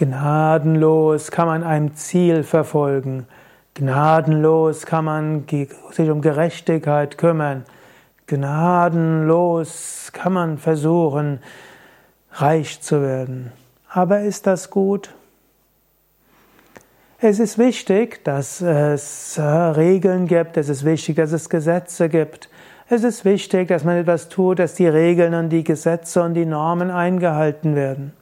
Gnadenlos kann man ein Ziel verfolgen. Gnadenlos kann man sich um Gerechtigkeit kümmern. Gnadenlos kann man versuchen, reich zu werden. Aber ist das gut? Es ist wichtig, dass es äh, Regeln gibt, es ist wichtig, dass es Gesetze gibt. Es ist wichtig, dass man etwas tut, dass die Regeln und die Gesetze und die Normen eingehalten werden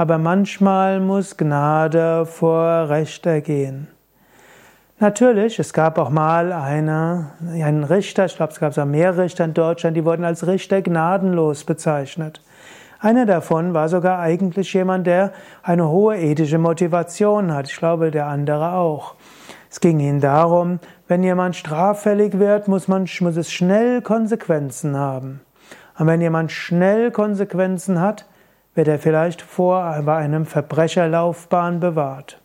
aber manchmal muss Gnade vor Recht ergehen. Natürlich, es gab auch mal eine, einen Richter, ich glaube, es gab auch mehr Richter in Deutschland, die wurden als Richter gnadenlos bezeichnet. Einer davon war sogar eigentlich jemand, der eine hohe ethische Motivation hat. Ich glaube, der andere auch. Es ging ihnen darum, wenn jemand straffällig wird, muss, man, muss es schnell Konsequenzen haben. Und wenn jemand schnell Konsequenzen hat, wird er vielleicht vor einem Verbrecherlaufbahn bewahrt.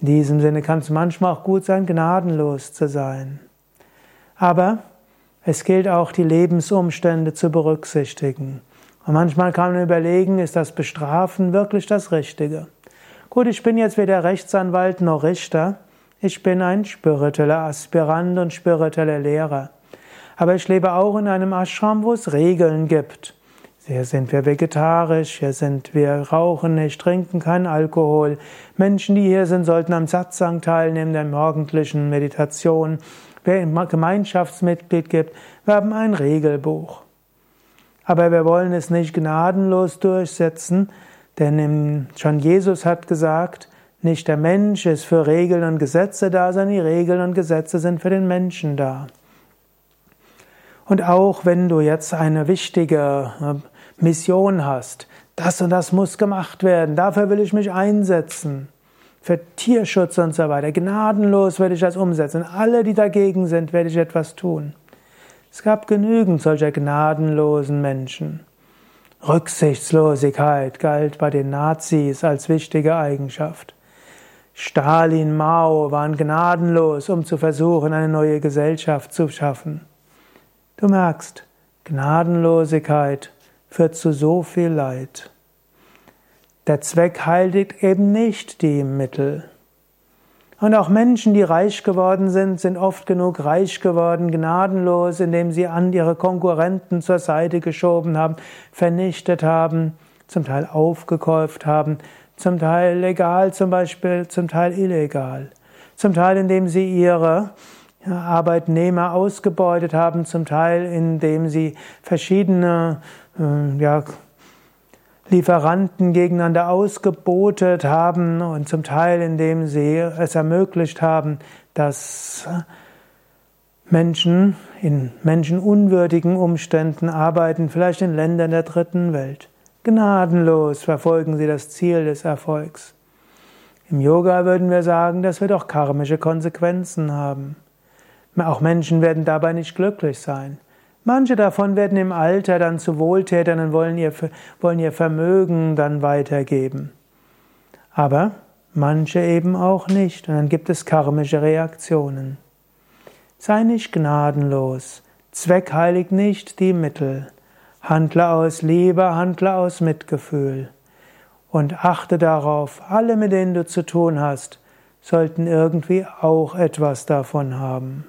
In diesem Sinne kann es manchmal auch gut sein, gnadenlos zu sein. Aber es gilt auch, die Lebensumstände zu berücksichtigen. Und manchmal kann man überlegen, ist das Bestrafen wirklich das Richtige? Gut, ich bin jetzt weder Rechtsanwalt noch Richter. Ich bin ein spiritueller Aspirant und spiritueller Lehrer. Aber ich lebe auch in einem Ashram, wo es Regeln gibt. Hier sind wir vegetarisch, hier sind wir rauchen nicht, trinken keinen Alkohol. Menschen, die hier sind, sollten am Satsang teilnehmen, der morgendlichen Meditation. Wer ein Gemeinschaftsmitglied gibt, wir haben ein Regelbuch. Aber wir wollen es nicht gnadenlos durchsetzen, denn schon Jesus hat gesagt, nicht der Mensch ist für Regeln und Gesetze da, sondern die Regeln und Gesetze sind für den Menschen da. Und auch wenn du jetzt eine wichtige Mission hast, das und das muss gemacht werden, dafür will ich mich einsetzen, für Tierschutz und so weiter, gnadenlos werde ich das umsetzen, alle, die dagegen sind, werde ich etwas tun. Es gab genügend solcher gnadenlosen Menschen. Rücksichtslosigkeit galt bei den Nazis als wichtige Eigenschaft. Stalin, Mao waren gnadenlos, um zu versuchen, eine neue Gesellschaft zu schaffen. Du merkst, Gnadenlosigkeit führt zu so viel Leid. Der Zweck heiligt eben nicht die Mittel. Und auch Menschen, die reich geworden sind, sind oft genug reich geworden, gnadenlos, indem sie an ihre Konkurrenten zur Seite geschoben haben, vernichtet haben, zum Teil aufgekauft haben, zum Teil legal, zum Beispiel, zum Teil illegal, zum Teil indem sie ihre Arbeitnehmer ausgebeutet haben, zum Teil indem sie verschiedene äh, ja, Lieferanten gegeneinander ausgebotet haben und zum Teil indem sie es ermöglicht haben, dass Menschen in menschenunwürdigen Umständen arbeiten, vielleicht in Ländern der dritten Welt. Gnadenlos verfolgen sie das Ziel des Erfolgs. Im Yoga würden wir sagen, das wird auch karmische Konsequenzen haben. Auch Menschen werden dabei nicht glücklich sein. Manche davon werden im Alter dann zu Wohltätern und wollen ihr, wollen ihr Vermögen dann weitergeben. Aber manche eben auch nicht. Und dann gibt es karmische Reaktionen. Sei nicht gnadenlos. Zweckheilig nicht die Mittel. Handle aus Liebe, handle aus Mitgefühl. Und achte darauf, alle, mit denen du zu tun hast, sollten irgendwie auch etwas davon haben.